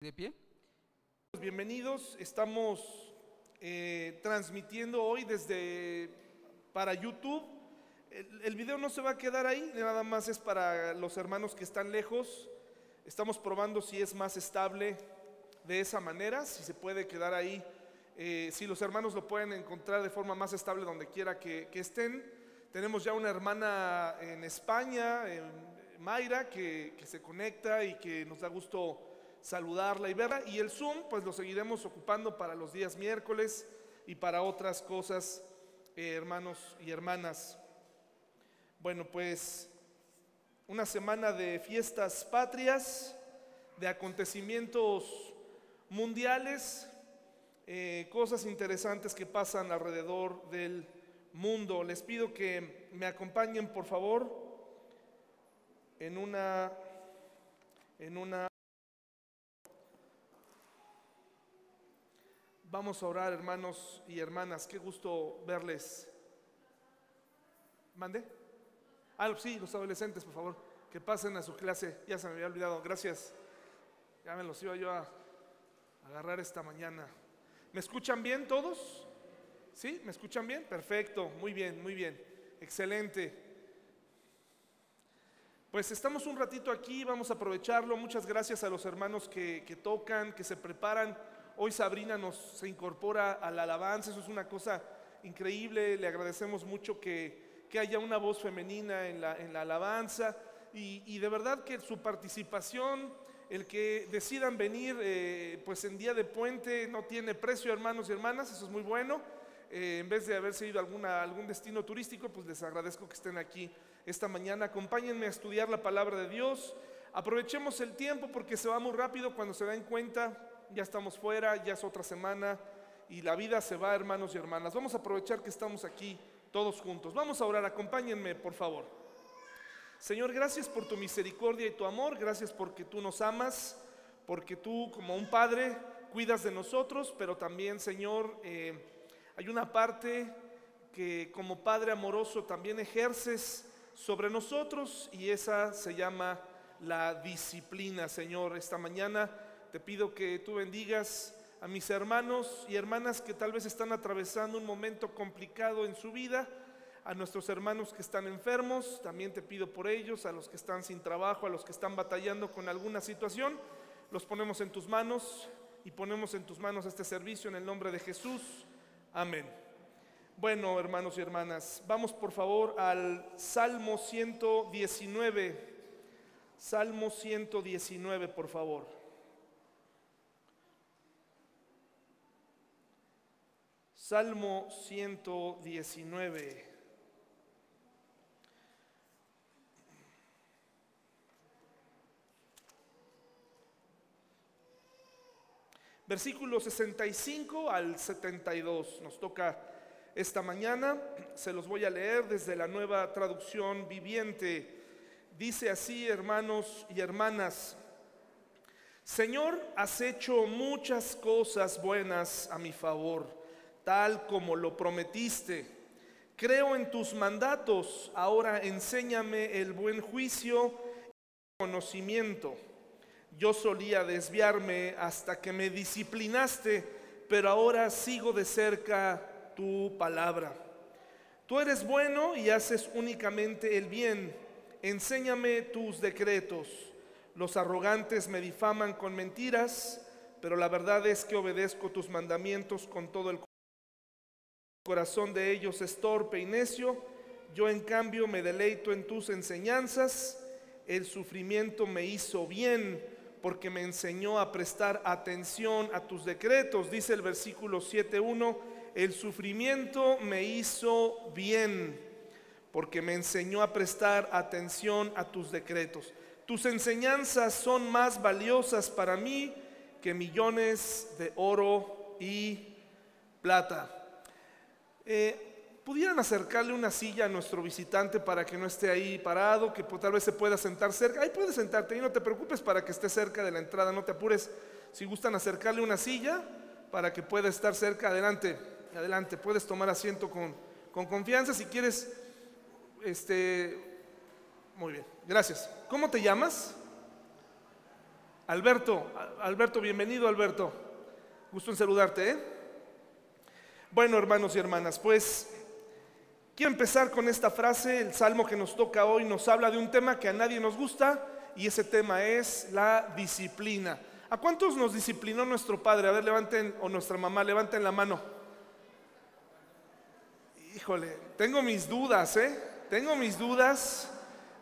De pie. Bienvenidos, estamos eh, transmitiendo hoy desde para YouTube. El, video no se va a quedar ahí, nada más es para los hermanos que están lejos. Estamos probando si es más estable de esa manera, si se puede quedar ahí, eh, si los hermanos lo pueden encontrar de forma más estable donde quiera que, estén. Tenemos ya una hermana en España, en Mayra, que se conecta y que nos da gusto saludarla y verla. Y el Zoom, pues lo seguiremos ocupando para los días miércoles y para otras cosas, eh, hermanos y hermanas. Bueno, pues una semana de fiestas patrias, de acontecimientos mundiales, eh, cosas interesantes que pasan alrededor del mundo. Les pido que me acompañen, por favor, en una, en una Vamos a orar, hermanos y hermanas. Qué gusto verles. ¿Mande? Ah, sí, los adolescentes, por favor, que pasen a su clase. Ya se me había olvidado. Gracias. Ya me los iba yo a agarrar esta mañana. ¿Me escuchan bien todos? ¿Sí? ¿Me escuchan bien? Perfecto. Muy bien, muy bien. Excelente. Pues estamos un ratito aquí, vamos a aprovecharlo. Muchas gracias a los hermanos que, que tocan, que se preparan Hoy Sabrina nos se incorpora a la alabanza, eso es una cosa increíble. Le agradecemos mucho que, que haya una voz femenina en la, en la alabanza y, y, de verdad que su participación, el que decidan venir eh, pues en día de puente no tiene precio, hermanos y hermanas, eso es muy bueno. Eh, en vez de haberse ido a alguna, algún destino turístico, pues les agradezco que estén aquí esta mañana. Acompáñenme a estudiar la palabra de Dios. Aprovechemos el tiempo porque se va muy rápido cuando se dan cuenta ya estamos fuera, ya es otra semana y la vida se va, hermanos y hermanas. Vamos a aprovechar que estamos aquí todos juntos. Vamos a orar, acompáñenme, por favor. Señor, gracias por tu misericordia y tu amor, gracias porque tú nos amas, porque tú como un padre cuidas de nosotros, pero también, Señor, eh, hay una parte que como Padre amoroso también ejerces sobre nosotros y esa se llama la disciplina, Señor. Esta mañana te pido que tú bendigas a mis hermanos y hermanas que tal vez están atravesando un momento complicado en su vida, a nuestros hermanos que están enfermos, también te pido por ellos, a los que están sin trabajo, a los que están batallando con alguna situación, los ponemos en tus manos y ponemos en tus manos este servicio en el nombre de Jesús. Amén. Bueno, hermanos y hermanas, vamos por favor al Salmo 119. Salmo 119, por favor. Salmo 119. Versículo 65 al 72 nos toca esta mañana. Se los voy a leer desde la nueva traducción viviente. Dice así, hermanos y hermanas, Señor, has hecho muchas cosas buenas a mi favor tal como lo prometiste. Creo en tus mandatos, ahora enséñame el buen juicio y conocimiento. Yo solía desviarme hasta que me disciplinaste, pero ahora sigo de cerca tu palabra. Tú eres bueno y haces únicamente el bien. Enséñame tus decretos. Los arrogantes me difaman con mentiras, pero la verdad es que obedezco tus mandamientos con todo el corazón de ellos es torpe y necio, yo en cambio me deleito en tus enseñanzas, el sufrimiento me hizo bien porque me enseñó a prestar atención a tus decretos, dice el versículo 7.1, el sufrimiento me hizo bien porque me enseñó a prestar atención a tus decretos. Tus enseñanzas son más valiosas para mí que millones de oro y plata. Eh, ¿Pudieran acercarle una silla a nuestro visitante para que no esté ahí parado, que tal vez se pueda sentar cerca? Ahí puedes sentarte y no te preocupes para que esté cerca de la entrada, no te apures. Si gustan acercarle una silla para que pueda estar cerca, adelante, adelante, puedes tomar asiento con, con confianza si quieres. Este, muy bien, gracias. ¿Cómo te llamas? Alberto, Alberto, bienvenido Alberto. Gusto en saludarte. ¿eh? Bueno, hermanos y hermanas, pues quiero empezar con esta frase. El salmo que nos toca hoy nos habla de un tema que a nadie nos gusta y ese tema es la disciplina. ¿A cuántos nos disciplinó nuestro padre? A ver, levanten, o nuestra mamá, levanten la mano. Híjole, tengo mis dudas, ¿eh? Tengo mis dudas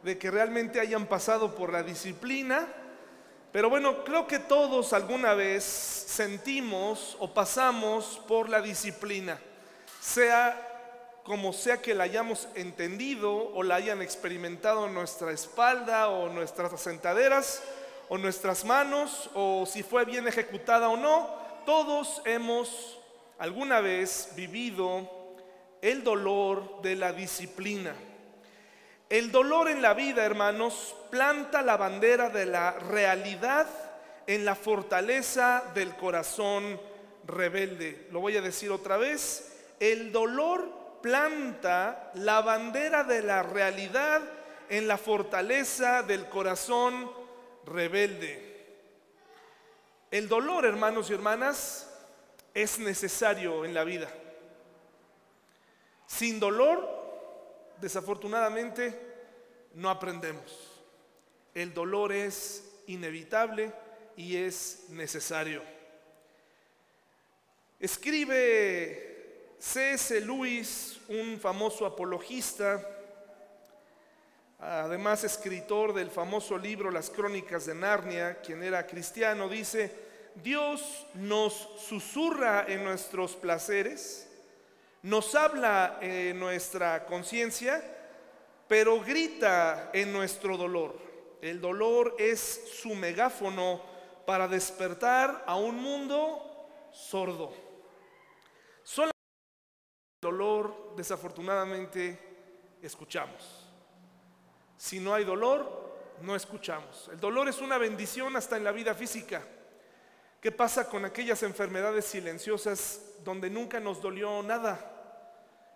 de que realmente hayan pasado por la disciplina pero bueno, creo que todos alguna vez sentimos o pasamos por la disciplina, sea como sea que la hayamos entendido o la hayan experimentado en nuestra espalda o nuestras asentaderas o nuestras manos o si fue bien ejecutada o no, todos hemos alguna vez vivido el dolor de la disciplina. El dolor en la vida, hermanos, planta la bandera de la realidad en la fortaleza del corazón rebelde. Lo voy a decir otra vez. El dolor planta la bandera de la realidad en la fortaleza del corazón rebelde. El dolor, hermanos y hermanas, es necesario en la vida. Sin dolor desafortunadamente no aprendemos. El dolor es inevitable y es necesario. Escribe C.S. Lewis, un famoso apologista, además escritor del famoso libro Las Crónicas de Narnia, quien era cristiano, dice, Dios nos susurra en nuestros placeres, nos habla en nuestra conciencia, pero grita en nuestro dolor. El dolor es su megáfono para despertar a un mundo sordo. Solo el dolor, desafortunadamente, escuchamos. Si no hay dolor, no escuchamos. El dolor es una bendición hasta en la vida física. ¿Qué pasa con aquellas enfermedades silenciosas donde nunca nos dolió nada?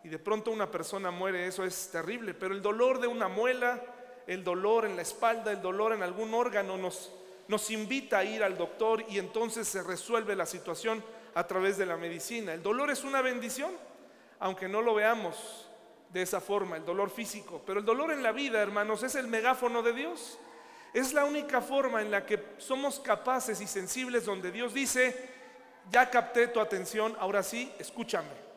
Y de pronto una persona muere, eso es terrible, pero el dolor de una muela, el dolor en la espalda, el dolor en algún órgano nos, invita a ir al doctor y entonces se resuelve la situación a través de la medicina. El dolor es una bendición, aunque no lo veamos de esa forma, el dolor físico, pero el dolor en la vida, hermanos, es el megáfono de Dios. Es la única forma en la que somos capaces y sensibles donde Dios dice, ya capté tu atención, ahora sí, escúchame.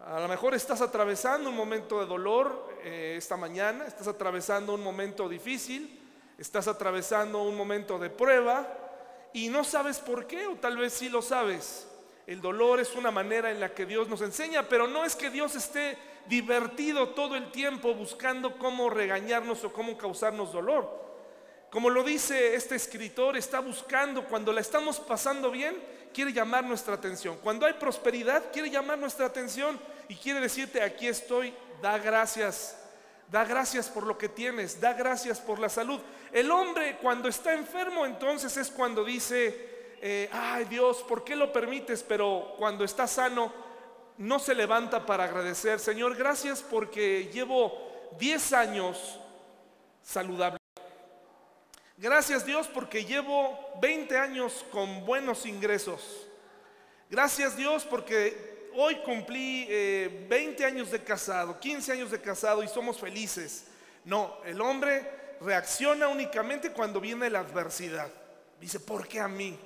A lo mejor estás atravesando un momento de dolor eh, esta mañana, estás atravesando un momento difícil, estás atravesando un momento de prueba y no sabes por qué, o tal vez sí lo sabes. El dolor es una manera en la que Dios nos enseña, pero no es que Dios esté divertido todo el tiempo buscando cómo regañarnos o cómo causarnos dolor. Como lo dice este escritor, está buscando cuando la estamos pasando bien, quiere llamar nuestra atención. Cuando hay prosperidad, quiere llamar nuestra atención y quiere decirte, aquí estoy, da gracias. Da gracias por lo que tienes, da gracias por la salud. El hombre cuando está enfermo entonces es cuando dice, eh, ay Dios, ¿por qué lo permites? Pero cuando está sano no se levanta para agradecer. Señor, gracias porque llevo 10 años saludable. Gracias Dios porque llevo 20 años con buenos ingresos. Gracias Dios porque hoy cumplí 20 eh, años de casado, 15 años de casado y somos felices. No, el hombre reacciona únicamente cuando viene la adversidad. Dice, ¿por qué a mí?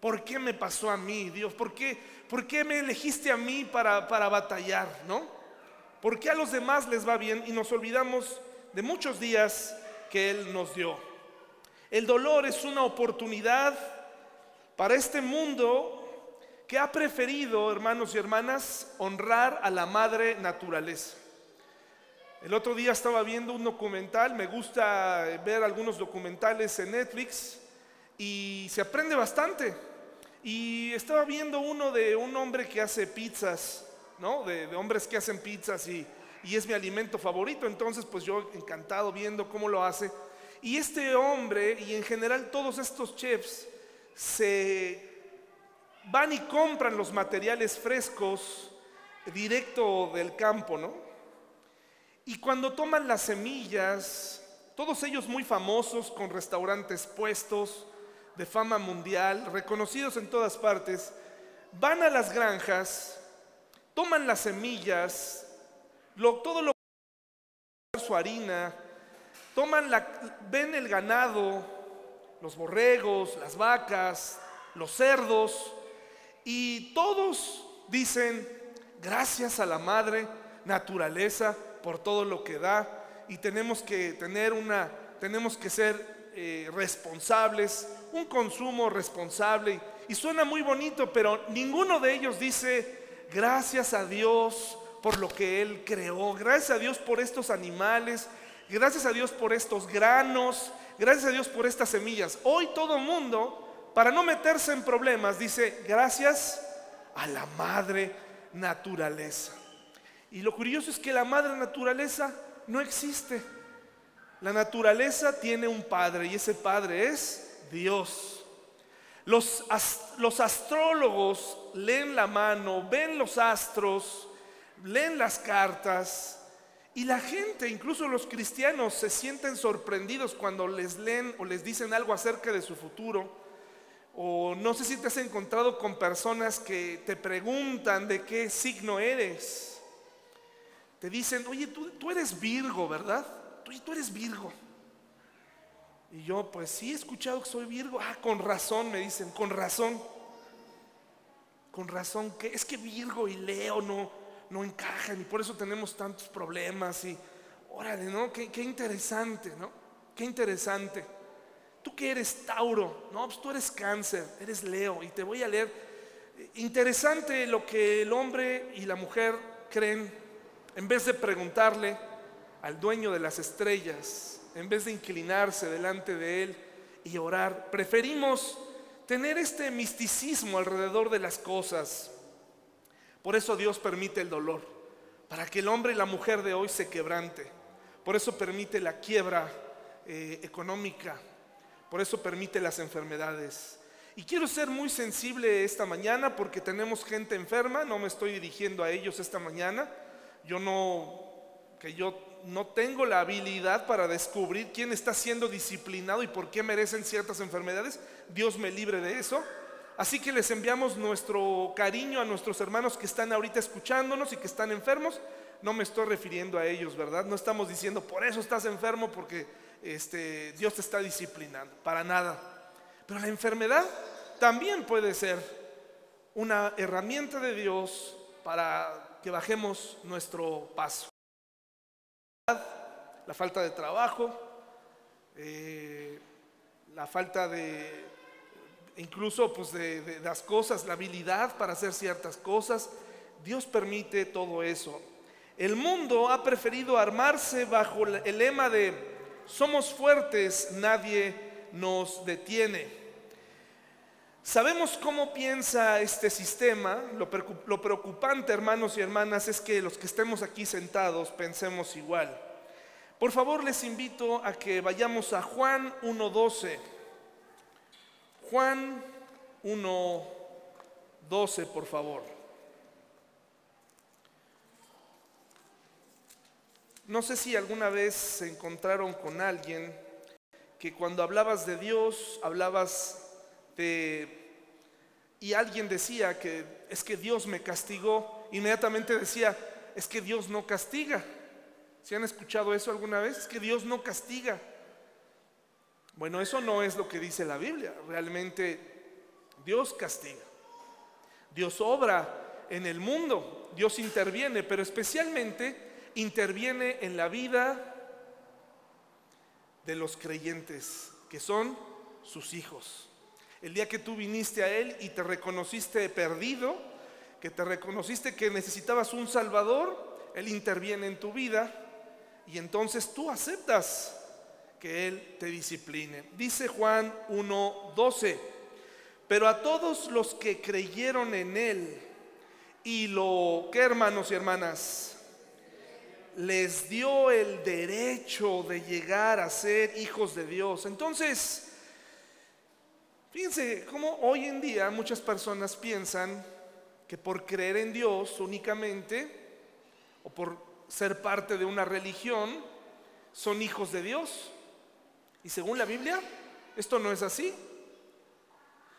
¿Por qué me pasó a mí, Dios? ¿Por qué, por qué me elegiste a mí para, para batallar? ¿No? ¿Por qué a los demás les va bien y nos olvidamos de muchos días que Él nos dio? El dolor es una oportunidad para este mundo que ha preferido, hermanos y hermanas, honrar a la madre naturaleza. El otro día estaba viendo un documental, me gusta ver algunos documentales en Netflix y se aprende bastante. Y estaba viendo uno de un hombre que hace pizzas, ¿no? De, hombres que hacen pizzas y, y es mi alimento favorito. Entonces, pues yo encantado viendo cómo lo hace. Y este hombre y en general todos estos chefs se van y compran los materiales frescos directo del campo, ¿no? Y cuando toman las semillas, todos ellos muy famosos, con restaurantes puestos, de fama mundial, reconocidos en todas partes, van a las granjas, toman las semillas, todo lo su harina, toman la, ven el ganado, los borregos, las vacas, los cerdos, y todos dicen, gracias a la madre naturaleza por todo lo que da, y tenemos que tener una, tenemos que ser eh, responsables, un consumo responsable. Y suena muy bonito, pero ninguno de ellos dice, gracias a Dios por lo que Él creó, gracias a Dios por estos animales, gracias a Dios por estos granos, gracias a Dios por estas semillas. Hoy todo mundo, para no meterse en problemas, dice, gracias a la madre naturaleza. Y lo curioso es que la madre naturaleza no existe. La naturaleza tiene un padre y ese padre es Dios. Los, los, astrólogos leen la mano, ven los astros, leen las cartas y la gente, incluso los cristianos, se sienten sorprendidos cuando les leen o les dicen algo acerca de su futuro. O no sé si te has encontrado con personas que te preguntan de qué signo eres. Te dicen, oye, tú, eres Virgo, ¿verdad? Tú, tú eres Virgo. Y yo, pues sí, he escuchado que soy Virgo. Ah, con razón, me dicen, con razón. Con razón, que es que Virgo y Leo no, no encajan y por eso tenemos tantos problemas. Y órale, ¿no? Qué, qué interesante, ¿no? Qué interesante. Tú que eres Tauro, no, pues tú eres Cáncer, eres Leo y te voy a leer. Interesante lo que el hombre y la mujer creen en vez de preguntarle al dueño de las estrellas en vez de inclinarse delante de Él y orar. Preferimos tener este misticismo alrededor de las cosas. Por eso Dios permite el dolor, para que el hombre y la mujer de hoy se quebrante. Por eso permite la quiebra eh, económica. Por eso permite las enfermedades. Y quiero ser muy sensible esta mañana porque tenemos gente enferma, no me estoy dirigiendo a ellos esta mañana. Yo no, que yo no tengo la habilidad para descubrir quién está siendo disciplinado y por qué merecen ciertas enfermedades. Dios me libre de eso. Así que les enviamos nuestro cariño a nuestros hermanos que están ahorita escuchándonos y que están enfermos. No me estoy refiriendo a ellos, ¿verdad? No estamos diciendo por eso estás enfermo porque este, Dios te está disciplinando, para nada. Pero la enfermedad también puede ser una herramienta de Dios para que bajemos nuestro paso la falta de trabajo, eh, la falta de, incluso pues de, las cosas, la habilidad para hacer ciertas cosas. Dios permite todo eso. El mundo ha preferido armarse bajo el lema de somos fuertes, nadie nos detiene. Sabemos cómo piensa este sistema. Lo preocupante, hermanos y hermanas, es que los que estemos aquí sentados pensemos igual. Por favor, les invito a que vayamos a Juan 1.12. Juan 1.12, por favor. No sé si alguna vez se encontraron con alguien que cuando hablabas de Dios, hablabas de... y alguien decía que es que Dios me castigó, inmediatamente decía, es que Dios no castiga. ¿Se han escuchado eso alguna vez? Es que Dios no castiga. Bueno, eso no es lo que dice la Biblia. Realmente Dios castiga. Dios obra en el mundo. Dios interviene, pero especialmente interviene en la vida de los creyentes, que son sus hijos. El día que tú viniste a Él y te reconociste perdido, que te reconociste que necesitabas un Salvador, Él interviene en tu vida y entonces tú aceptas que Él te discipline. Dice Juan 1.12, pero a todos los que creyeron en Él y lo que hermanos y hermanas, les dio el derecho de llegar a ser hijos de Dios. Entonces, fíjense cómo hoy en día muchas personas piensan que por creer en Dios únicamente, o por ser parte de una religión, son hijos de Dios. Y según la Biblia, esto no es así.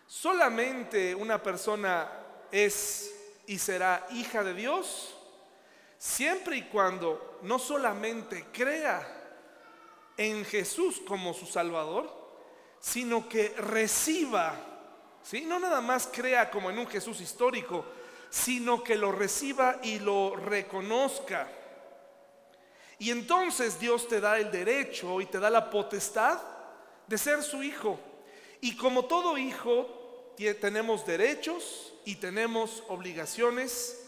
Solamente una persona es y será hija de Dios siempre y cuando no solamente crea en Jesús como su Salvador, sino que reciba, ¿sí? no nada más crea como en un Jesús histórico, sino que lo reciba y lo reconozca. Y entonces Dios te da el derecho y te da la potestad de ser su hijo. Y como todo hijo, tenemos derechos y tenemos obligaciones.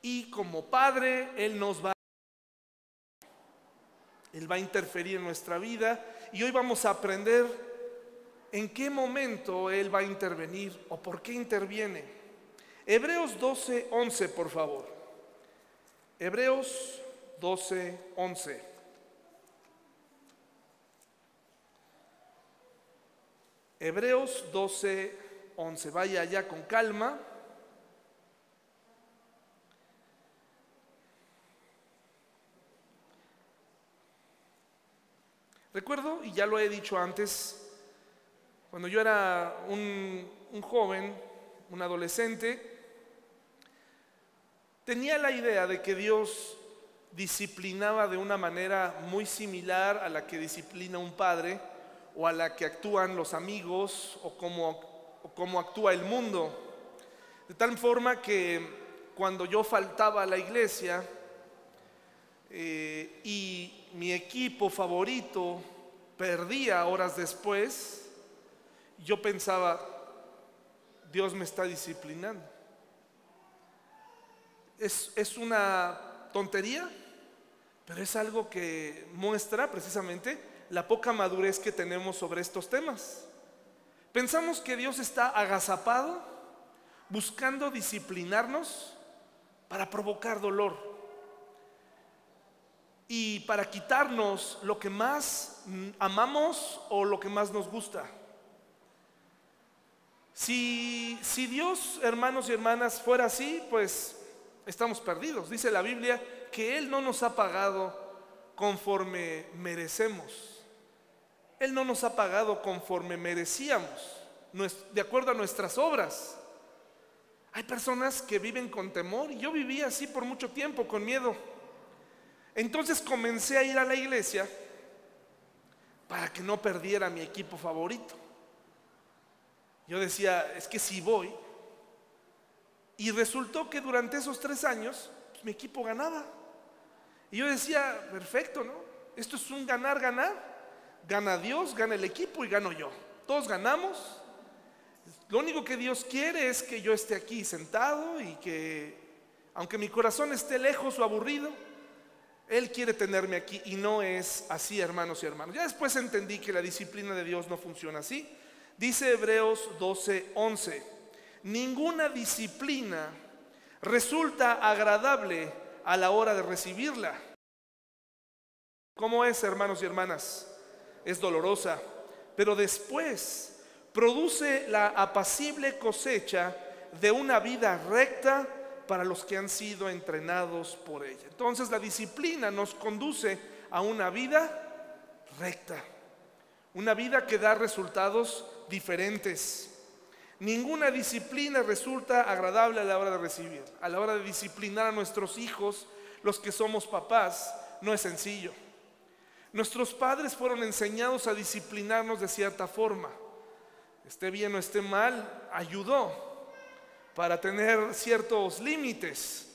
Y como padre, Él nos va Él va a interferir en nuestra vida. Y hoy vamos a aprender en qué momento Él va a intervenir o por qué interviene. Hebreos 12, 11, por favor. Hebreos 12, 11. Hebreos 12, 11. Vaya allá con calma. Recuerdo, y ya lo he dicho antes, cuando yo era un, un joven, un adolescente, tenía la idea de que Dios disciplinaba de una manera muy similar a la que disciplina un padre o a la que actúan los amigos o como, actúa el mundo. De tal forma que cuando yo faltaba a la iglesia eh, y mi equipo favorito perdía horas después, yo pensaba, Dios me está disciplinando. Es, es una tontería, pero es algo que muestra precisamente la poca madurez que tenemos sobre estos temas. Pensamos que Dios está agazapado buscando disciplinarnos para provocar dolor y para quitarnos lo que más amamos o lo que más nos gusta. Si, si Dios, hermanos y hermanas, fuera así, pues estamos perdidos. Dice la Biblia que Él no nos ha pagado conforme merecemos. Él no nos ha pagado conforme merecíamos, de acuerdo a nuestras obras. Hay personas que viven con temor yo viví así por mucho tiempo, con miedo. Entonces comencé a ir a la iglesia para que no perdiera mi equipo favorito. Yo decía, es que si voy. Y resultó que durante esos tres años pues, mi equipo ganaba. Y yo decía, perfecto, ¿no? Esto es un ganar, ganar. Gana Dios, gana el equipo y gano yo. Todos ganamos. Lo único que Dios quiere es que yo esté aquí sentado y que, aunque mi corazón esté lejos o aburrido, Él quiere tenerme aquí y no es así, hermanos y hermanos. Ya después entendí que la disciplina de Dios no funciona así. Dice Hebreos 12:11, ninguna disciplina resulta agradable a la hora de recibirla. ¿Cómo es, hermanos y hermanas? es dolorosa, pero después produce la apacible cosecha de una vida recta para los que han sido entrenados por ella. Entonces la disciplina nos conduce a una vida recta, una vida que da resultados diferentes. Ninguna disciplina resulta agradable a la hora de recibir. A la hora de disciplinar a nuestros hijos, los que somos papás, no es sencillo. Nuestros padres fueron enseñados a disciplinarnos de cierta forma. Esté bien o esté mal, ayudó para tener ciertos límites.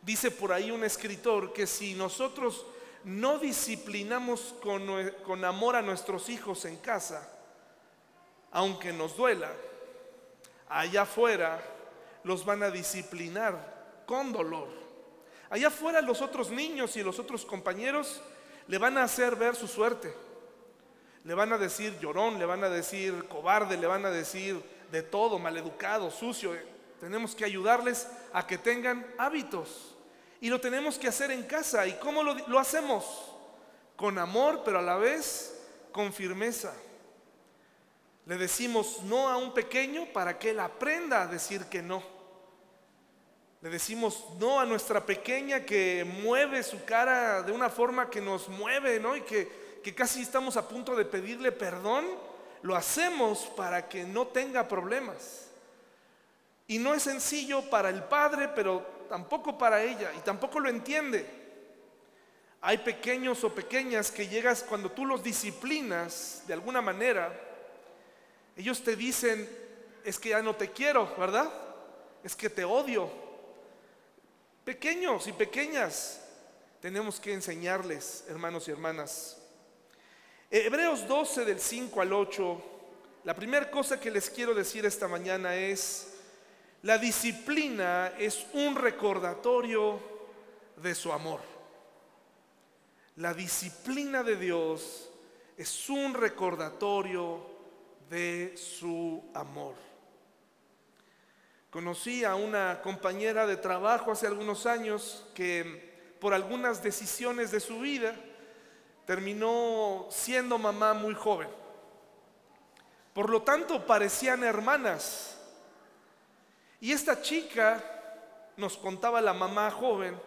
Dice por ahí un escritor que si nosotros no disciplinamos con, con, amor a nuestros hijos en casa, aunque nos duela, allá afuera los van a disciplinar con dolor. Allá afuera los otros niños y los otros compañeros le van a hacer ver su suerte. Le van a decir llorón, le van a decir cobarde, le van a decir de todo, maleducado, sucio. Tenemos que ayudarles a que tengan hábitos. Y lo tenemos que hacer en casa. ¿Y cómo lo, lo hacemos? Con amor, pero a la vez con firmeza. Le decimos no a un pequeño para que él aprenda a decir que no. Le decimos no a nuestra pequeña que mueve su cara de una forma que nos mueve, ¿no? Y que, que casi estamos a punto de pedirle perdón, lo hacemos para que no tenga problemas. Y no es sencillo para el padre, pero tampoco para ella, y tampoco lo entiende. Hay pequeños o pequeñas que llegas cuando tú los disciplinas de alguna manera, ellos te dicen, es que ya no te quiero, ¿verdad? Es que te odio. Pequeños y pequeñas, tenemos que enseñarles, hermanos y hermanas. Hebreos 12 del 5 al 8, la primera cosa que les quiero decir esta mañana es, la disciplina es un recordatorio de su amor. La disciplina de Dios es un recordatorio de su amor. Conocí a una compañera de trabajo hace algunos años que por algunas decisiones de su vida terminó siendo mamá muy joven. Por lo tanto, parecían hermanas y esta chica, nos contaba la mamá joven,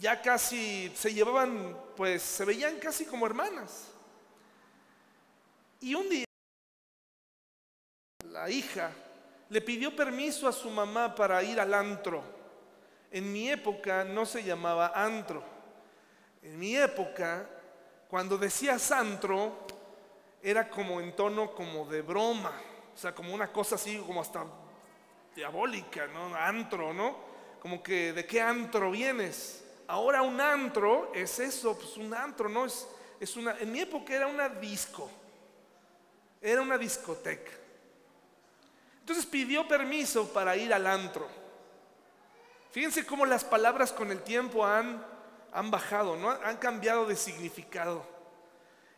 ya casi se llevaban, pues se veían casi como hermanas. Y un día la hija le pidió permiso a su mamá para ir al antro. En mi época no se llamaba antro. En mi época, cuando decías antro, era como en tono como de broma, o sea, como una cosa así, como hasta diabólica, ¿no? Antro, ¿no? Como que de qué antro vienes. Ahora un antro es eso, pues un antro, ¿no? Es, es una, en mi época era una disco, era una discoteca. Entonces pidió permiso para ir al antro. Fíjense cómo las palabras con el tiempo han, han bajado, ¿no? Han cambiado de significado.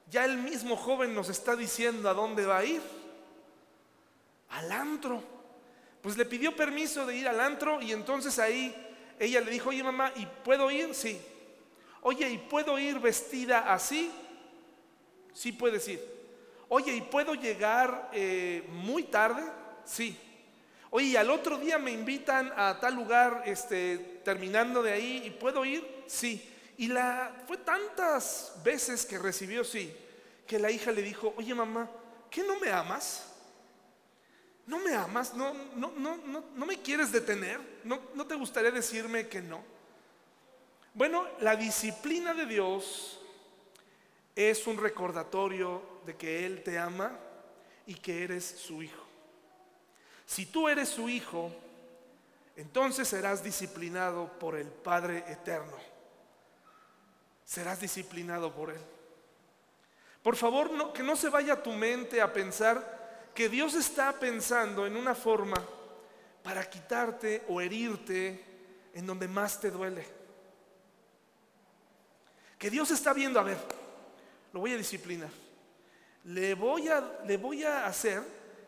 Ya el mismo joven nos está diciendo a dónde va a ir. Al antro. Pues le pidió permiso de ir al antro y entonces ahí ella le dijo, oye mamá, ¿y puedo ir? Sí. Oye, ¿y puedo ir vestida así? Sí puedes ir. Oye, ¿y puedo llegar eh, muy tarde? Sí. Oye, ¿y al otro día me invitan a tal lugar, este, terminando de ahí, ¿y puedo ir? Sí. Y la, fue tantas veces que recibió sí, que la hija le dijo, oye mamá, ¿qué no me amas? ¿No me amas? ¿No, no, no, no, me quieres detener? ¿No, ¿No te gustaría decirme que no? Bueno, la disciplina de Dios es un recordatorio de que Él te ama y que eres su hijo. Si tú eres su hijo, entonces serás disciplinado por el Padre Eterno. Serás disciplinado por Él. Por favor, que no se vaya tu mente a pensar que Dios está pensando en una forma para quitarte o herirte en donde más te duele. Que Dios está viendo, a ver, lo voy a disciplinar. Le voy a, le voy a hacer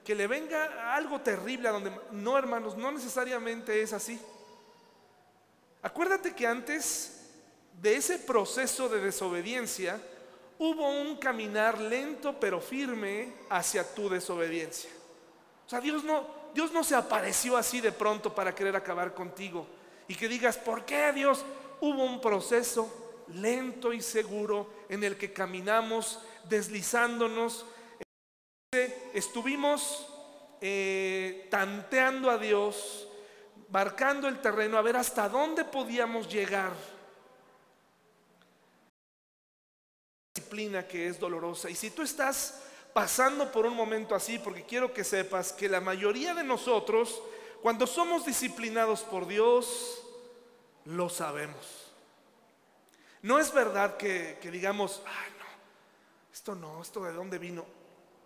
que le venga algo terrible a donde... No, hermanos, no necesariamente es así. Acuérdate que antes de ese proceso de desobediencia, hubo un caminar lento pero firme hacia tu desobediencia. O sea, Dios no, Dios no se apareció así de pronto para querer acabar contigo. Y que digas, ¿por qué Dios? Hubo un proceso lento y seguro en el que caminamos deslizándonos. Estuvimos eh, tanteando a Dios, marcando el terreno, a ver hasta dónde podíamos llegar disciplina que es dolorosa. Y si tú estás pasando por un momento así, porque quiero que sepas que la mayoría de nosotros, cuando somos disciplinados por Dios, lo sabemos. No es verdad que, digamos, ay no, esto no, esto de dónde vino.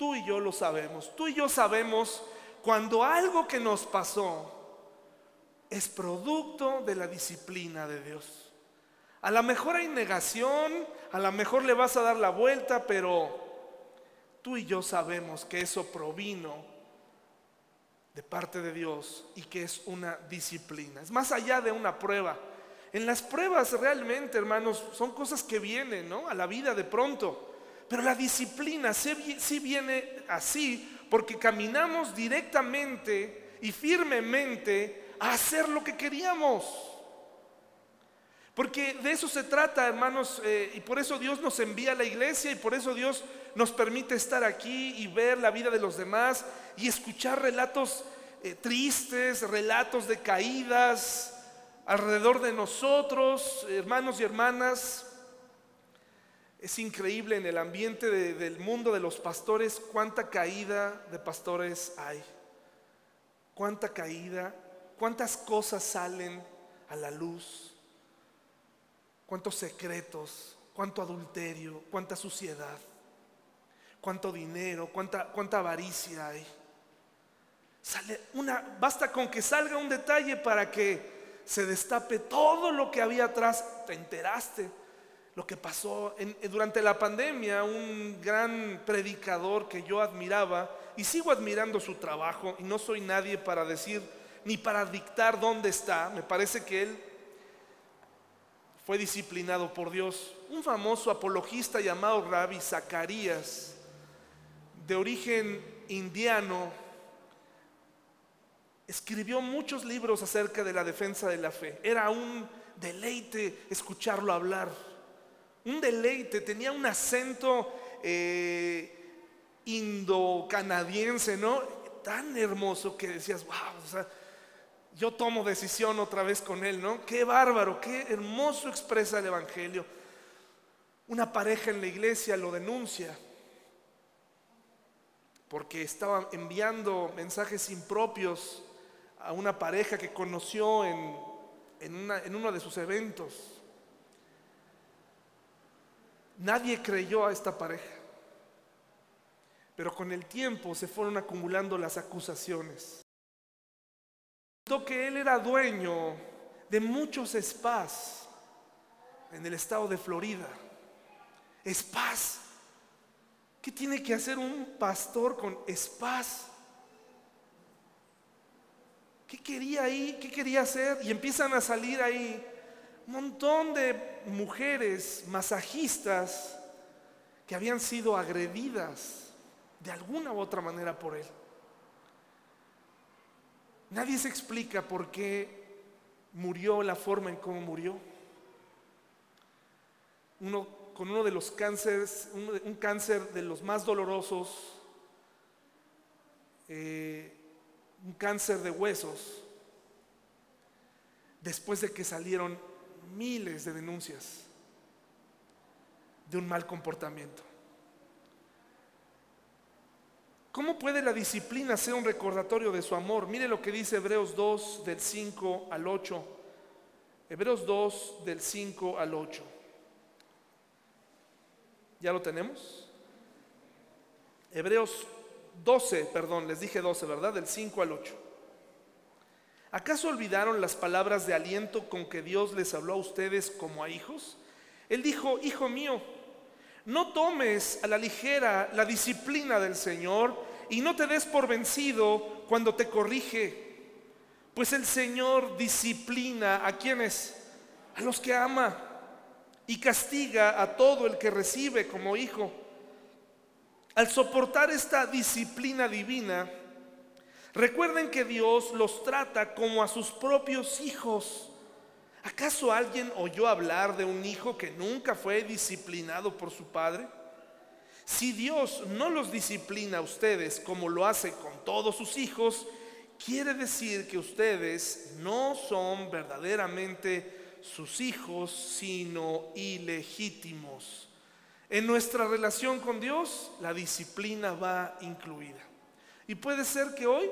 Tú y yo lo sabemos. Tú y yo sabemos cuando algo que nos pasó es producto de la disciplina de Dios. A lo mejor hay negación, a lo mejor le vas a dar la vuelta, pero tú y yo sabemos que eso provino de parte de Dios y que es una disciplina. Es más allá de una prueba. En las pruebas realmente, hermanos, son cosas que vienen ¿no? a la vida de pronto. Pero la disciplina sí viene así porque caminamos directamente y firmemente a hacer lo que queríamos. Porque de eso se trata, hermanos, eh, y por eso Dios nos envía a la iglesia y por eso Dios nos permite estar aquí y ver la vida de los demás y escuchar relatos eh, tristes, relatos de caídas alrededor de nosotros, hermanos y hermanas. Es increíble en el ambiente del mundo de los pastores cuánta caída de pastores hay. Cuánta caída, cuántas cosas salen a la luz cuántos secretos, cuánto adulterio, cuánta suciedad, cuánto dinero, cuánta, cuánta avaricia hay. Sale una, basta con que salga un detalle para que se destape todo lo que había atrás. Te enteraste lo que pasó durante la pandemia. Un gran predicador que yo admiraba y sigo admirando su trabajo y no soy nadie para decir ni para dictar dónde está. Me parece que él fue disciplinado por Dios. Un famoso apologista llamado Rabbi Zacarías, de origen indiano, escribió muchos libros acerca de la defensa de la fe. Era un deleite escucharlo hablar. Un deleite, tenía un acento eh, indo-canadiense, ¿no? Tan hermoso que decías, wow, o sea, yo tomo decisión otra vez con él, ¿no? Qué bárbaro, qué hermoso expresa el Evangelio. Una pareja en la iglesia lo denuncia porque estaba enviando mensajes impropios a una pareja que conoció en, en uno de sus eventos. Nadie creyó a esta pareja, pero con el tiempo se fueron acumulando las acusaciones que él era dueño de muchos spas en el estado de Florida. Spas. ¿Qué tiene que hacer un pastor con spas? ¿Qué quería ahí? ¿Qué quería hacer? Y empiezan a salir ahí un montón de mujeres masajistas que habían sido agredidas de alguna u otra manera por él. Nadie se explica por qué murió la forma en cómo murió. Uno, con uno de los cánceres, un, cáncer de los más dolorosos, eh, un cáncer de huesos, después de que salieron miles de denuncias de un mal comportamiento. ¿Cómo puede la disciplina ser un recordatorio de su amor? Mire lo que dice Hebreos 2 del 5 al 8. Hebreos 2 del 5 al 8. ¿Ya lo tenemos? Hebreos 12, perdón, les dije 12, ¿verdad? Del 5 al 8. ¿Acaso olvidaron las palabras de aliento con que Dios les habló a ustedes como a hijos? Él dijo, Hijo mío, no tomes a la ligera la disciplina del Señor y no te des por vencido cuando te corrige, pues el Señor disciplina a quienes, a los que ama y castiga a todo el que recibe como hijo. Al soportar esta disciplina divina, recuerden que Dios los trata como a sus propios hijos. ¿Acaso alguien oyó hablar de un hijo que nunca fue disciplinado por su padre? Si Dios no los disciplina a ustedes como lo hace con todos sus hijos, quiere decir que ustedes no son verdaderamente sus hijos, sino ilegítimos. En nuestra relación con Dios, la disciplina va incluida. Y puede ser que hoy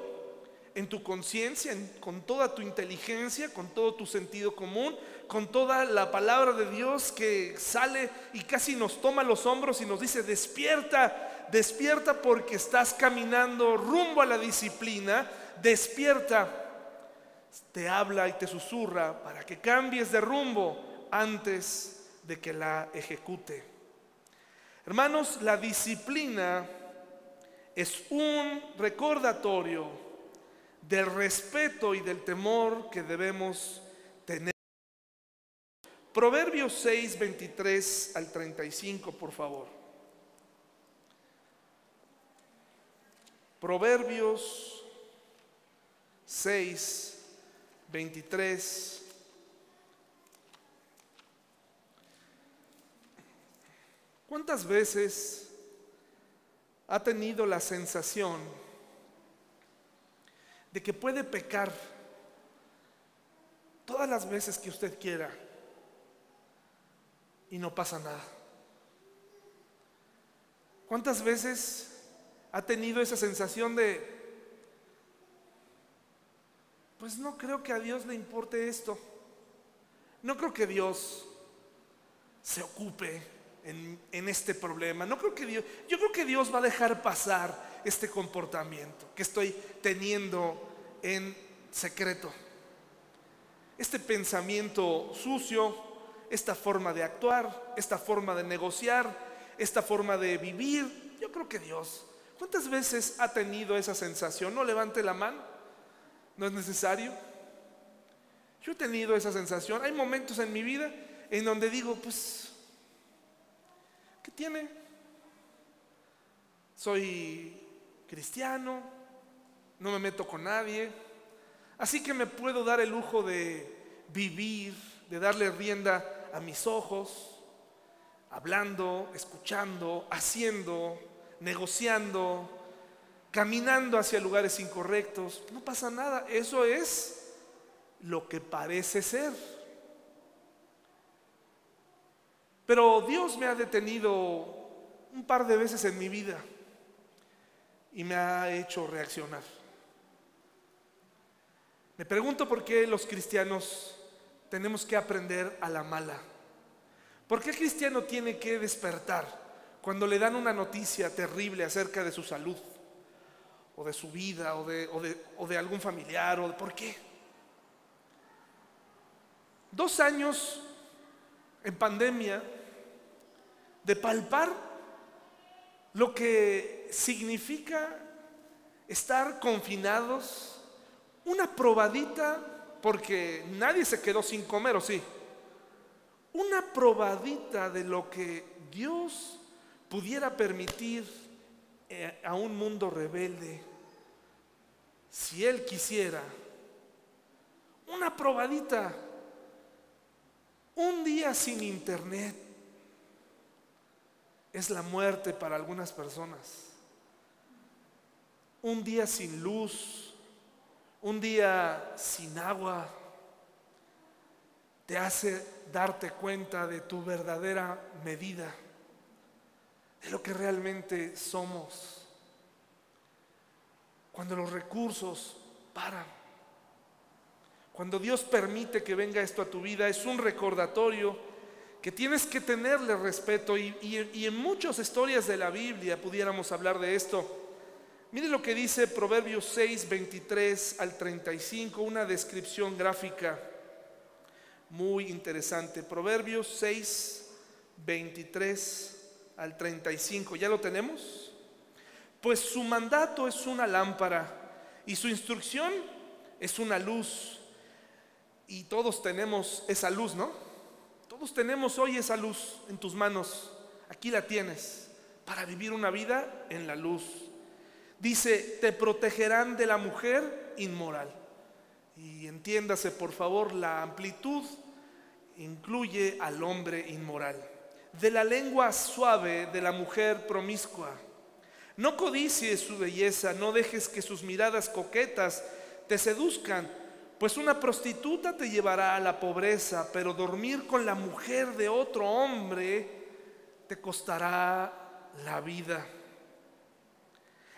en tu conciencia, con toda tu inteligencia, con todo tu sentido común, con toda la palabra de Dios que sale y casi nos toma los hombros y nos dice, despierta, despierta porque estás caminando rumbo a la disciplina, despierta, te habla y te susurra para que cambies de rumbo antes de que la ejecute. Hermanos, la disciplina es un recordatorio del respeto y del temor que debemos tener. Proverbios 6, 23 al 35, por favor. Proverbios 6, 23. ¿Cuántas veces ha tenido la sensación de que puede pecar todas las veces que usted quiera y no pasa nada? ¿Cuántas veces ha tenido esa sensación de, pues no creo que a Dios le importe esto? No creo que Dios se ocupe en, este problema. No creo que Dios, yo creo que Dios va a dejar pasar este comportamiento que estoy teniendo en secreto. Este pensamiento sucio, esta forma de actuar, esta forma de negociar, esta forma de vivir. Yo creo que Dios, ¿cuántas veces ha tenido esa sensación? No levante la mano, no es necesario. Yo he tenido esa sensación. Hay momentos en mi vida en donde digo, pues, ¿qué tiene? Soy cristiano, no me meto con nadie, así que me puedo dar el lujo de vivir, de darle rienda a mis ojos, hablando, escuchando, haciendo, negociando, caminando hacia lugares incorrectos. No pasa nada, eso es lo que parece ser. Pero Dios me ha detenido un par de veces en mi vida y me ha hecho reaccionar. Me pregunto por qué los cristianos tenemos que aprender a la mala. ¿Por qué el cristiano tiene que despertar cuando le dan una noticia terrible acerca de su salud o de su vida o de, o de algún familiar? O de, ¿Por qué? Dos años en pandemia de palpar lo que significa estar confinados, una probadita, porque nadie se quedó sin comer, ¿o sí? Una probadita de lo que Dios pudiera permitir eh, a un mundo rebelde, si Él quisiera. Una probadita un día sin internet es la muerte para algunas personas. Un día sin luz, un día sin agua, te hace darte cuenta de tu verdadera medida, de lo que realmente somos. Cuando los recursos paran. Cuando Dios permite que venga esto a tu vida, es un recordatorio que tienes que tenerle respeto y, en muchas historias de la Biblia pudiéramos hablar de esto. Mire lo que dice Proverbios 6, 23 al 35, una descripción gráfica muy interesante. Proverbios 6, 23 al 35, ¿ya lo tenemos? Pues su mandato es una lámpara y su instrucción es una luz y todos tenemos esa luz, ¿no? Tenemos hoy esa luz en tus manos. Aquí la tienes para vivir una vida en la luz. Dice, te protegerán de la mujer inmoral. Y entiéndase, por favor, la amplitud incluye al hombre inmoral. De la lengua suave de la mujer promiscua. No codicies su belleza, no dejes que sus miradas coquetas te seduzcan pues una prostituta te llevará a la pobreza, pero dormir con la mujer de otro hombre te costará la vida.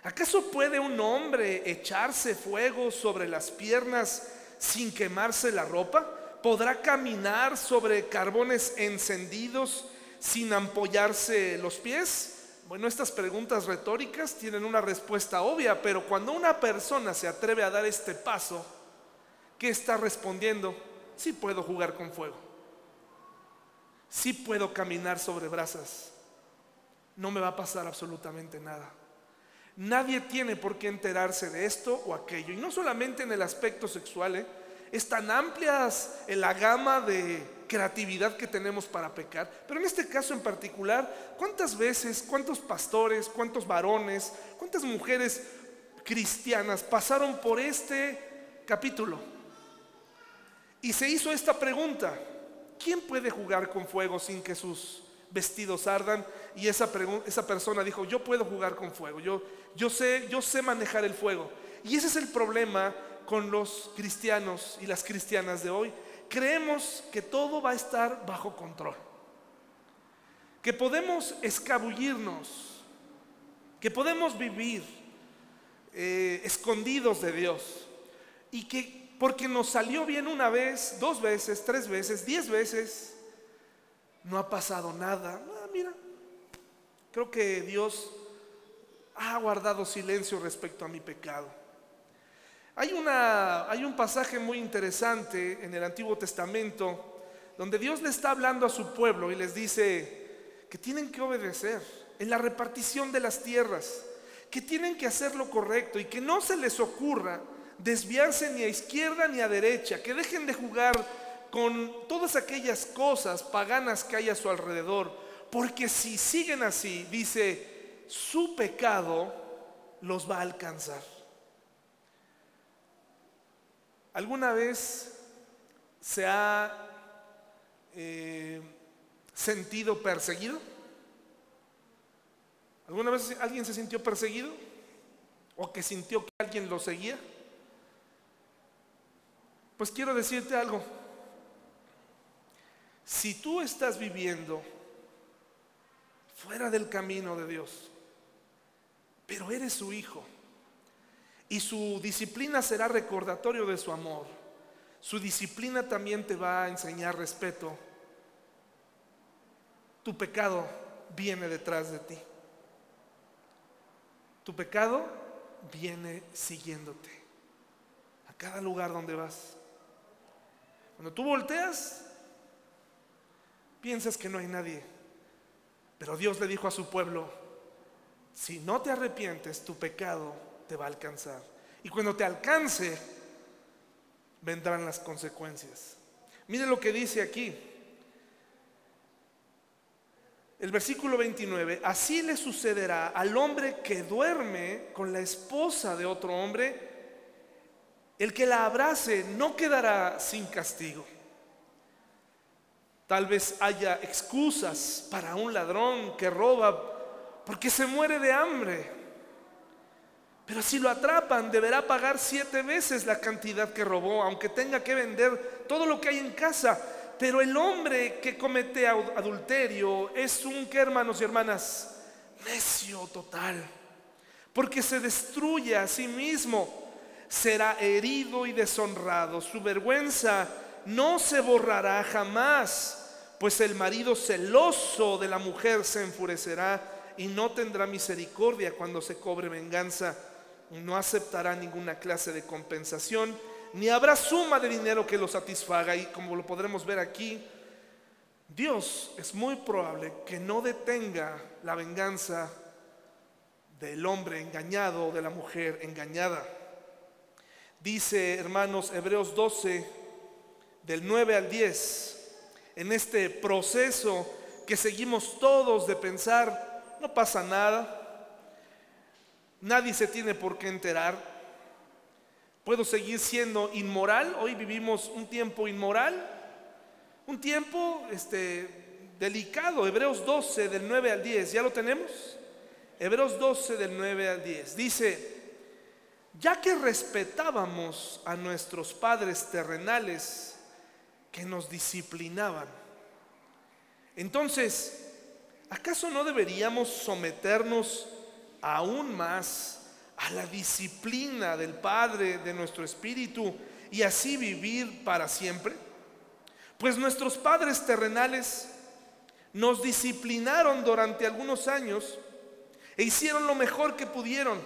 ¿Acaso puede un hombre echarse fuego sobre las piernas sin quemarse la ropa? ¿Podrá caminar sobre carbones encendidos sin ampollarse los pies? Bueno, estas preguntas retóricas tienen una respuesta obvia, pero cuando una persona se atreve a dar este paso, ¿Qué está respondiendo? Sí puedo jugar con fuego. Sí puedo caminar sobre brasas. No me va a pasar absolutamente nada. Nadie tiene por qué enterarse de esto o aquello. Y no solamente en el aspecto sexual. ¿eh? Es tan amplia la gama de creatividad que tenemos para pecar. Pero en este caso en particular, ¿cuántas veces, cuántos pastores, cuántos varones, cuántas mujeres cristianas pasaron por este capítulo? Y se hizo esta pregunta, ¿quién puede jugar con fuego sin que sus vestidos ardan y esa, persona dijo, yo puedo jugar con fuego, yo, yo, sé, yo sé manejar el fuego. Y ese es el problema con los cristianos y las cristianas de hoy. Creemos que todo va a estar bajo control, que podemos escabullirnos, que podemos vivir eh, escondidos de Dios y que porque nos salió bien una vez, dos veces, tres veces, diez veces, no ha pasado nada. Mira, creo que Dios ha guardado silencio respecto a mi pecado. Hay, una, hay un pasaje muy interesante en el Antiguo Testamento donde Dios le está hablando a su pueblo y les dice que tienen que obedecer en la repartición de las tierras, que tienen que hacer lo correcto y que no se les ocurra desviarse ni a izquierda ni a derecha, que dejen de jugar con todas aquellas cosas paganas que hay a su alrededor, porque si siguen así, dice, su pecado los va a alcanzar. ¿Alguna vez se ha eh, sentido perseguido? ¿Alguna vez alguien se sintió perseguido? ¿O que sintió que alguien lo seguía? Pues quiero decirte algo. Si tú estás viviendo fuera del camino de Dios, pero eres su hijo, y su disciplina será recordatorio de su amor, su disciplina también te va a enseñar respeto, tu pecado viene detrás de ti. Tu pecado viene siguiéndote a cada lugar donde vas. Cuando tú volteas, piensas que no hay nadie. Pero Dios le dijo a su pueblo, si no te arrepientes, tu pecado te va a alcanzar. Y cuando te alcance, vendrán las consecuencias. Mire lo que dice aquí. El versículo 29, así le sucederá al hombre que duerme con la esposa de otro hombre, el que la abrace no quedará sin castigo. Tal vez haya excusas para un ladrón que roba porque se muere de hambre. Pero si lo atrapan, deberá pagar siete veces la cantidad que robó, aunque tenga que vender todo lo que hay en casa. Pero el hombre que comete adulterio es un, que hermanos y hermanas, necio total, porque se destruye a sí mismo será herido y deshonrado. Su vergüenza no se borrará jamás, pues el marido celoso de la mujer se enfurecerá y no tendrá misericordia cuando se cobre venganza. No aceptará ninguna clase de compensación, ni habrá suma de dinero que lo satisfaga. Y como lo podremos ver aquí, Dios es muy probable que no detenga la venganza del hombre engañado o de la mujer engañada. Dice, hermanos, Hebreos 12, del 9 al 10, en este proceso que seguimos todos de pensar, no pasa nada, nadie se tiene por qué enterar, puedo seguir siendo inmoral, hoy vivimos un tiempo inmoral, un tiempo este, delicado, Hebreos 12 del 9 al 10, ¿ya lo tenemos? Hebreos 12 del 9 al 10, dice, ya que respetábamos a nuestros padres terrenales que nos disciplinaban. Entonces, ¿acaso no deberíamos someternos aún más a la disciplina del Padre de nuestro Espíritu y así vivir para siempre? Pues nuestros padres terrenales nos disciplinaron durante algunos años e hicieron lo mejor que pudieron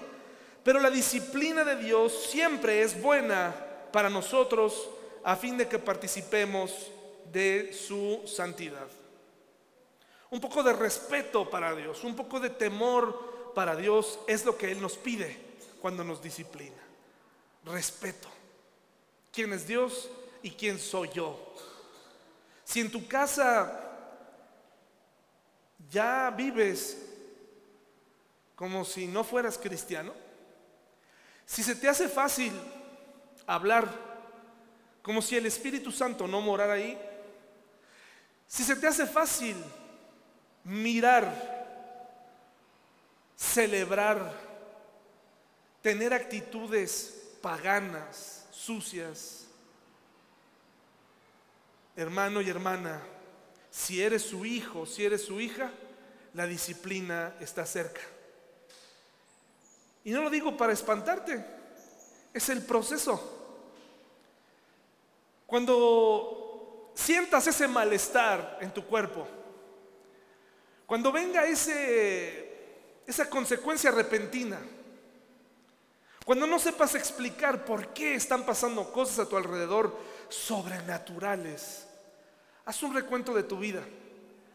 pero la disciplina de Dios siempre es buena para nosotros a fin de que participemos de su santidad. Un poco de respeto para Dios, un poco de temor para Dios es lo que Él nos pide cuando nos disciplina. Respeto. ¿Quién es Dios y quién soy yo? Si en tu casa ya vives como si no fueras cristiano, si se te hace fácil hablar como si el Espíritu Santo no morara ahí, si se te hace fácil mirar, celebrar, tener actitudes paganas, sucias. Hermano y hermana, si eres su hijo, si eres su hija, la disciplina está cerca. Y no lo digo para espantarte, es el proceso. Cuando sientas ese malestar en tu cuerpo, cuando venga ese, esa consecuencia repentina, cuando no sepas explicar por qué están pasando cosas a tu alrededor sobrenaturales, haz un recuento de tu vida.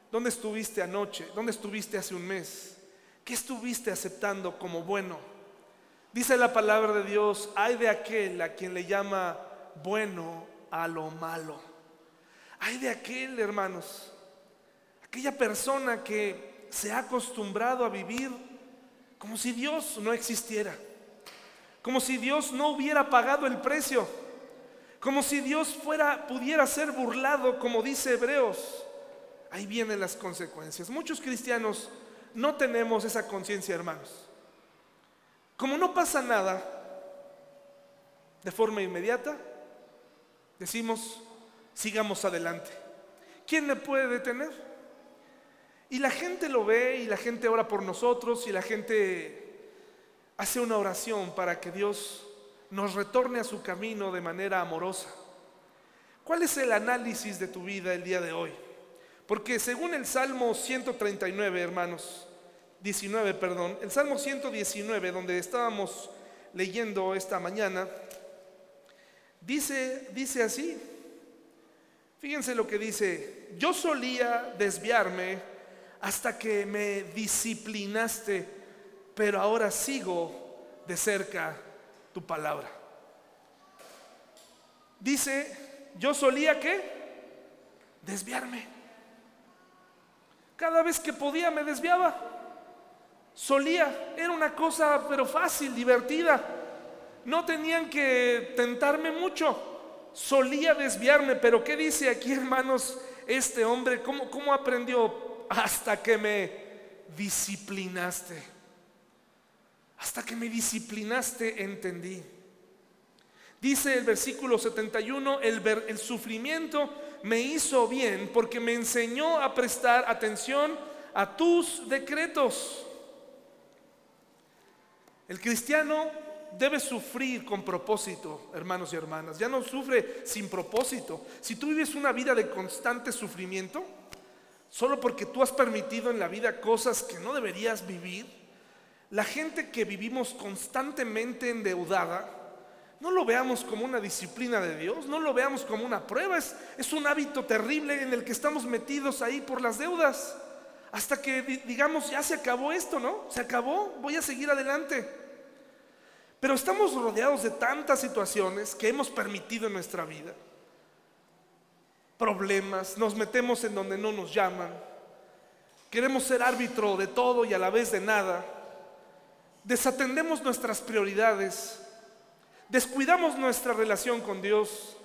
¿Dónde estuviste anoche? ¿Dónde estuviste hace un mes? ¿Qué estuviste aceptando como bueno? Dice la palabra de Dios, hay de aquel a quien le llama bueno a lo malo. Hay de aquel, hermanos, aquella persona que se ha acostumbrado a vivir como si Dios no existiera, como si Dios no hubiera pagado el precio, como si Dios fuera pudiera ser burlado, como dice Hebreos. Ahí vienen las consecuencias. Muchos cristianos no tenemos esa conciencia, hermanos. Como no pasa nada de forma inmediata, decimos, sigamos adelante. ¿Quién me puede detener? Y la gente lo ve y la gente ora por nosotros y la gente hace una oración para que Dios nos retorne a su camino de manera amorosa. ¿Cuál es el análisis de tu vida el día de hoy? Porque según el Salmo 139, hermanos, 19, perdón, el Salmo 119, donde estábamos leyendo esta mañana, dice, dice así, fíjense lo que dice, yo solía desviarme hasta que me disciplinaste, pero ahora sigo de cerca tu palabra. Dice, yo solía qué? Desviarme. Cada vez que podía me desviaba. Solía, era una cosa pero fácil, divertida. No tenían que tentarme mucho. Solía desviarme, pero ¿qué dice aquí, hermanos, este hombre? ¿Cómo, cómo aprendió? Hasta que me disciplinaste. Hasta que me disciplinaste entendí. Dice el versículo 71, el, el sufrimiento me hizo bien porque me enseñó a prestar atención a tus decretos. El cristiano debe sufrir con propósito, hermanos y hermanas. Ya no sufre sin propósito. Si tú vives una vida de constante sufrimiento, solo porque tú has permitido en la vida cosas que no deberías vivir, la gente que vivimos constantemente endeudada, no lo veamos como una disciplina de Dios, no lo veamos como una prueba, es, es un hábito terrible en el que estamos metidos ahí por las deudas. Hasta que digamos, ya se acabó esto, ¿no? Se acabó, voy a seguir adelante. Pero estamos rodeados de tantas situaciones que hemos permitido en nuestra vida. Problemas, nos metemos en donde no nos llaman. Queremos ser árbitro de todo y a la vez de nada. Desatendemos nuestras prioridades. Descuidamos nuestra relación con Dios.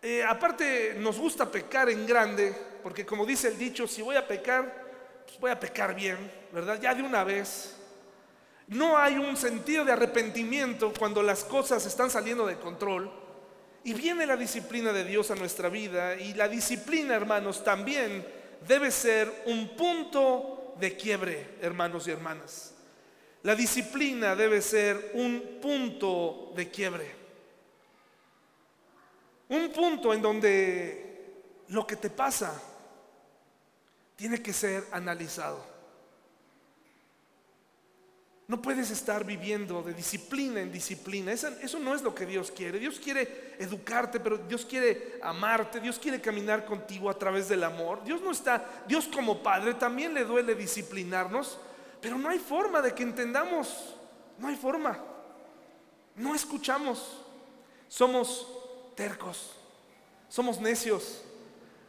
Eh, aparte nos gusta pecar en grande, porque como dice el dicho, si voy a pecar, pues voy a pecar bien, ¿verdad? Ya de una vez. No hay un sentido de arrepentimiento cuando las cosas están saliendo de control. Y viene la disciplina de Dios a nuestra vida. Y la disciplina, hermanos, también debe ser un punto de quiebre, hermanos y hermanas. La disciplina debe ser un punto de quiebre. Un punto en donde lo que te pasa tiene que ser analizado. No puedes estar viviendo de disciplina en disciplina. Eso, no es lo que Dios quiere. Dios quiere educarte, pero Dios quiere amarte. Dios quiere caminar contigo a través del amor. Dios no está, Dios como Padre también le duele disciplinarnos, pero no hay forma de que entendamos. No hay forma. No escuchamos. Somos tercos. Somos necios.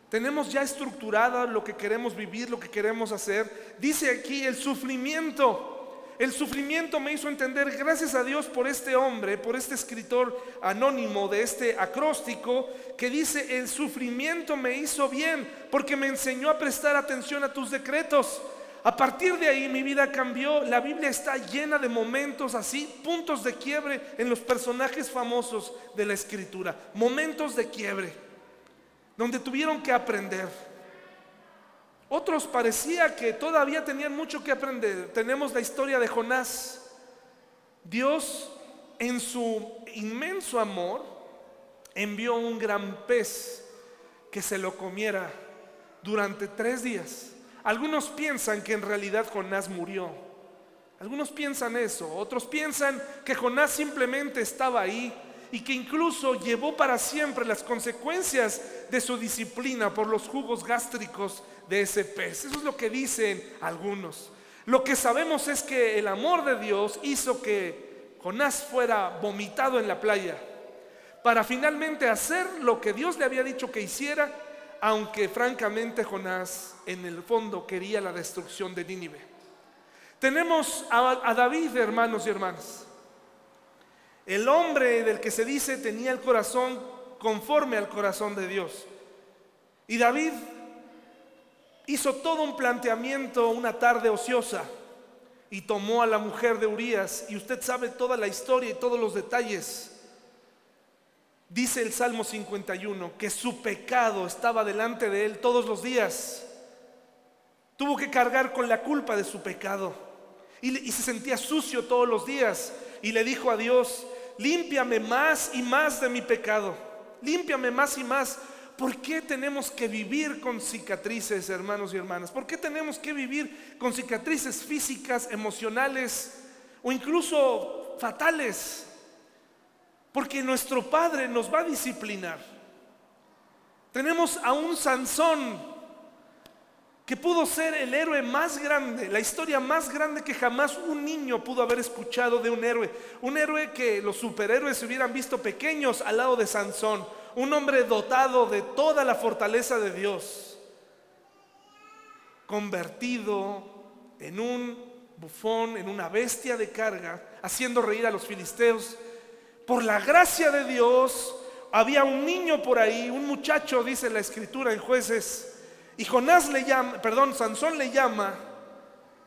Tenemos ya estructurada lo que queremos vivir, lo que queremos hacer. Dice aquí el sufrimiento el sufrimiento me hizo entender, gracias a Dios por este hombre, por este escritor anónimo de este acróstico, que dice, el sufrimiento me hizo bien porque me enseñó a prestar atención a tus decretos. A partir de ahí mi vida cambió. La Biblia está llena de momentos así, puntos de quiebre en los personajes famosos de la escritura. Momentos de quiebre, donde tuvieron que aprender. Otros parecía que todavía tenían mucho que aprender. Tenemos la historia de Jonás. Dios, en su inmenso amor, envió un gran pez que se lo comiera durante tres días. Algunos piensan que en realidad Jonás murió. Algunos piensan eso. Otros piensan que Jonás simplemente estaba ahí y que incluso llevó para siempre las consecuencias de su disciplina por los jugos gástricos de ese pez. Eso es lo que dicen algunos. Lo que sabemos es que el amor de Dios hizo que Jonás fuera vomitado en la playa para finalmente hacer lo que Dios le había dicho que hiciera, aunque francamente Jonás en el fondo quería la destrucción de Nínive. Tenemos a, David, hermanos y hermanas, el hombre del que se dice tenía el corazón conforme al corazón de Dios. Y David hizo todo un planteamiento una tarde ociosa y tomó a la mujer de Urias y usted sabe toda la historia y todos los detalles. Dice el Salmo 51 que su pecado estaba delante de él todos los días. Tuvo que cargar con la culpa de su pecado y, y se sentía sucio todos los días y le dijo a Dios, límpiame más y más de mi pecado, límpiame más y más ¿Por qué tenemos que vivir con cicatrices, hermanos y hermanas? ¿Por qué tenemos que vivir con cicatrices físicas, emocionales o incluso fatales? Porque nuestro Padre nos va a disciplinar. Tenemos a un Sansón que pudo ser el héroe más grande, la historia más grande que jamás un niño pudo haber escuchado de un héroe. Un héroe que los superhéroes se hubieran visto pequeños al lado de Sansón un hombre dotado de toda la fortaleza de Dios, convertido en un bufón, en una bestia de carga, haciendo reír a los filisteos. Por la gracia de Dios, había un niño por ahí, un muchacho, dice la escritura en jueces, y Jonás le llama, perdón, Sansón le llama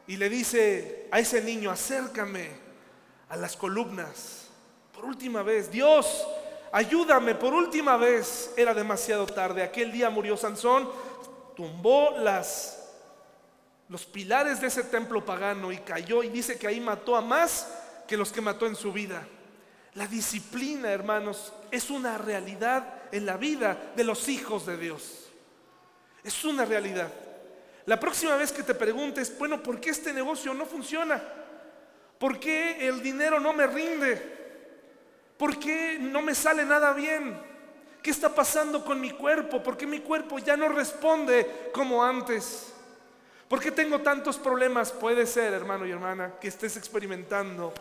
y le dice a ese niño, acércame a las columnas. Por última vez, Dios ayúdame por última vez. Era demasiado tarde. Aquel día murió Sansón, tumbó las los pilares de ese templo pagano y cayó y dice que ahí mató a más que los que mató en su vida. La disciplina, hermanos, es una realidad en la vida de los hijos de Dios. Es una realidad. La próxima vez que te preguntes, bueno, ¿por qué este negocio no funciona? ¿Por qué el dinero no me rinde? ¿Por qué no me sale nada bien? ¿Qué está pasando con mi cuerpo? ¿Por qué mi cuerpo ya no responde como antes? ¿Por qué tengo tantos problemas? Puede ser, hermano y hermana, que estés experimentando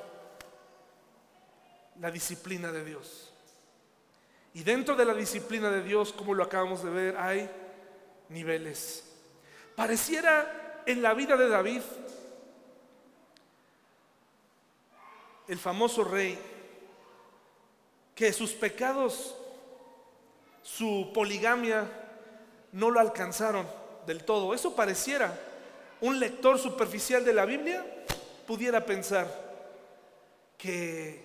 la disciplina de Dios. Y dentro de la disciplina de Dios, como lo acabamos de ver, hay niveles. Pareciera en la vida de David, el famoso rey, que sus pecados, su poligamia, no lo alcanzaron del todo. Eso pareciera. Un lector superficial de la Biblia pudiera pensar que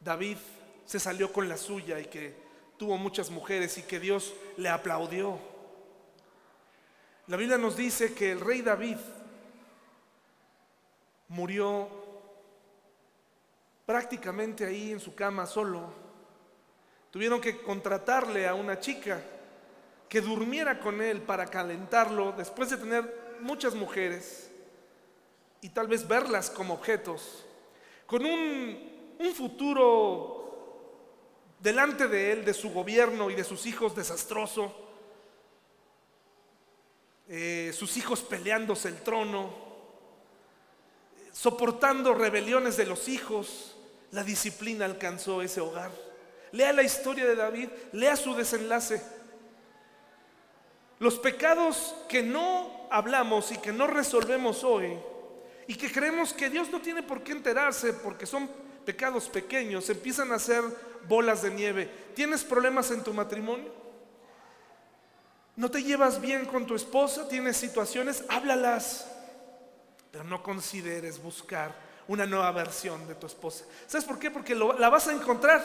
David se salió con la suya y que tuvo muchas mujeres y que Dios le aplaudió. La Biblia nos dice que el rey David murió prácticamente ahí en su cama solo. Tuvieron que contratarle a una chica que durmiera con él para calentarlo después de tener muchas mujeres y tal vez verlas como objetos, con un, futuro delante de él, de su gobierno y de sus hijos desastroso, eh, sus hijos peleándose el trono, soportando rebeliones de los hijos, la disciplina alcanzó ese hogar. Lea la historia de David, lea su desenlace. Los pecados que no hablamos y que no resolvemos hoy y que creemos que Dios no tiene por qué enterarse porque son pecados pequeños, empiezan a ser bolas de nieve. ¿Tienes problemas en tu matrimonio? ¿No te llevas bien con tu esposa? ¿Tienes situaciones? Háblalas. Pero no consideres buscar una nueva versión de tu esposa. ¿Sabes por qué? Porque la vas a encontrar.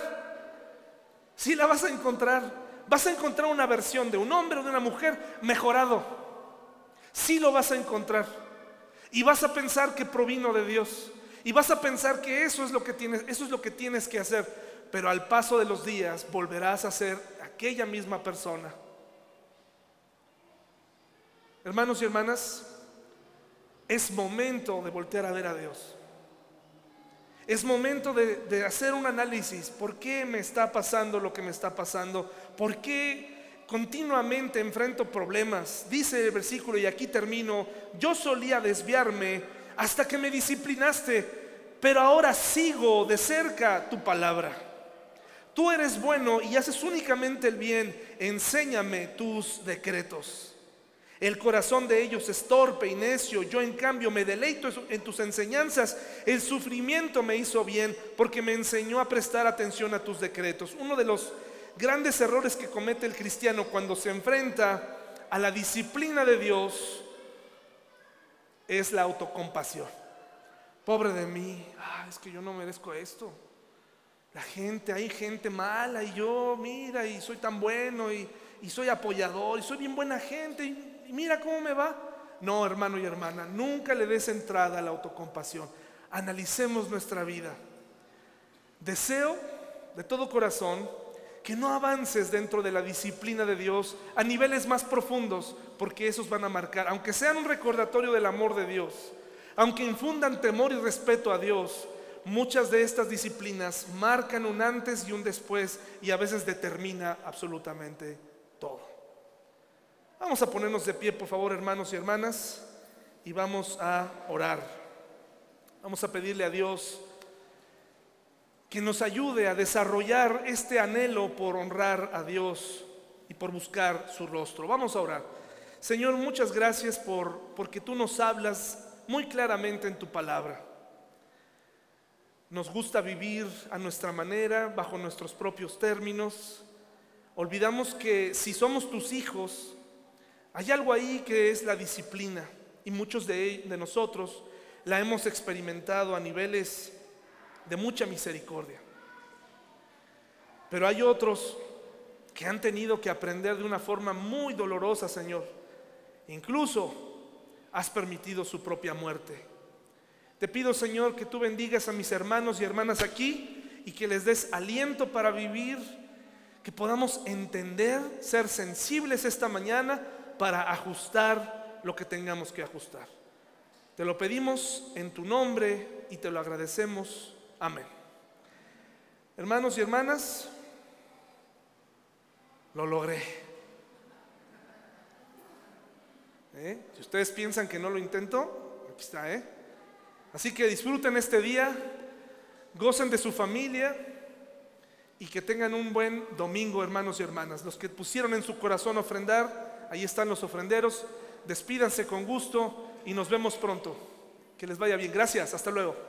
Sí, la vas a encontrar. Vas a encontrar una versión de un hombre o de una mujer mejorado. Sí lo vas a encontrar. Y vas a pensar que provino de Dios. Y vas a pensar que eso es lo que tienes, eso es lo que tienes que hacer. Pero al paso de los días volverás a ser aquella misma persona. Hermanos y hermanas, es momento de voltear a ver a Dios. Es momento de, hacer un análisis. ¿Por qué me está pasando lo que me está pasando? ¿Por qué continuamente enfrento problemas? Dice el versículo, y aquí termino, yo solía desviarme hasta que me disciplinaste, pero ahora sigo de cerca tu palabra. Tú eres bueno y haces únicamente el bien, enséñame tus decretos. El corazón de ellos es torpe y necio. Yo en cambio me deleito en tus enseñanzas. El sufrimiento me hizo bien porque me enseñó a prestar atención a tus decretos. Uno de los grandes errores que comete el cristiano cuando se enfrenta a la disciplina de Dios es la autocompasión. Pobre de mí, ah, es que yo no merezco esto. La gente, hay gente mala y yo, mira, y soy tan bueno y, soy apoyador y soy bien buena gente. Y mira cómo me va. No, hermano y hermana, nunca le des entrada a la autocompasión. Analicemos nuestra vida. Deseo de todo corazón que no avances dentro de la disciplina de Dios a niveles más profundos, porque esos van a marcar, aunque sean un recordatorio del amor de Dios, aunque infundan temor y respeto a Dios, muchas de estas disciplinas marcan un antes y un después y a veces determina absolutamente todo. Vamos a ponernos de pie, por favor, hermanos y hermanas, y vamos a orar. Vamos a pedirle a Dios que nos ayude a desarrollar este anhelo por honrar a Dios y por buscar su rostro. Vamos a orar. Señor, muchas gracias por porque tú nos hablas muy claramente en tu palabra. Nos gusta vivir a nuestra manera, bajo nuestros propios términos. Olvidamos que si somos tus hijos, hay algo ahí que es la disciplina y muchos de, nosotros la hemos experimentado a niveles de mucha misericordia. Pero hay otros que han tenido que aprender de una forma muy dolorosa, Señor. Incluso has permitido su propia muerte. Te pido, Señor, que tú bendigas a mis hermanos y hermanas aquí y que les des aliento para vivir, que podamos entender, ser sensibles esta mañana para ajustar lo que tengamos que ajustar. Te lo pedimos en tu nombre y te lo agradecemos. Amén. Hermanos y hermanas, lo logré. ¿Eh? Si ustedes piensan que no lo intento, aquí está, ¿eh? Así que disfruten este día, gocen de su familia y que tengan un buen domingo, hermanos y hermanas. Los que pusieron en su corazón ofrendar, ahí están los ofrenderos. Despídanse con gusto y nos vemos pronto. Que les vaya bien. Gracias. Hasta luego.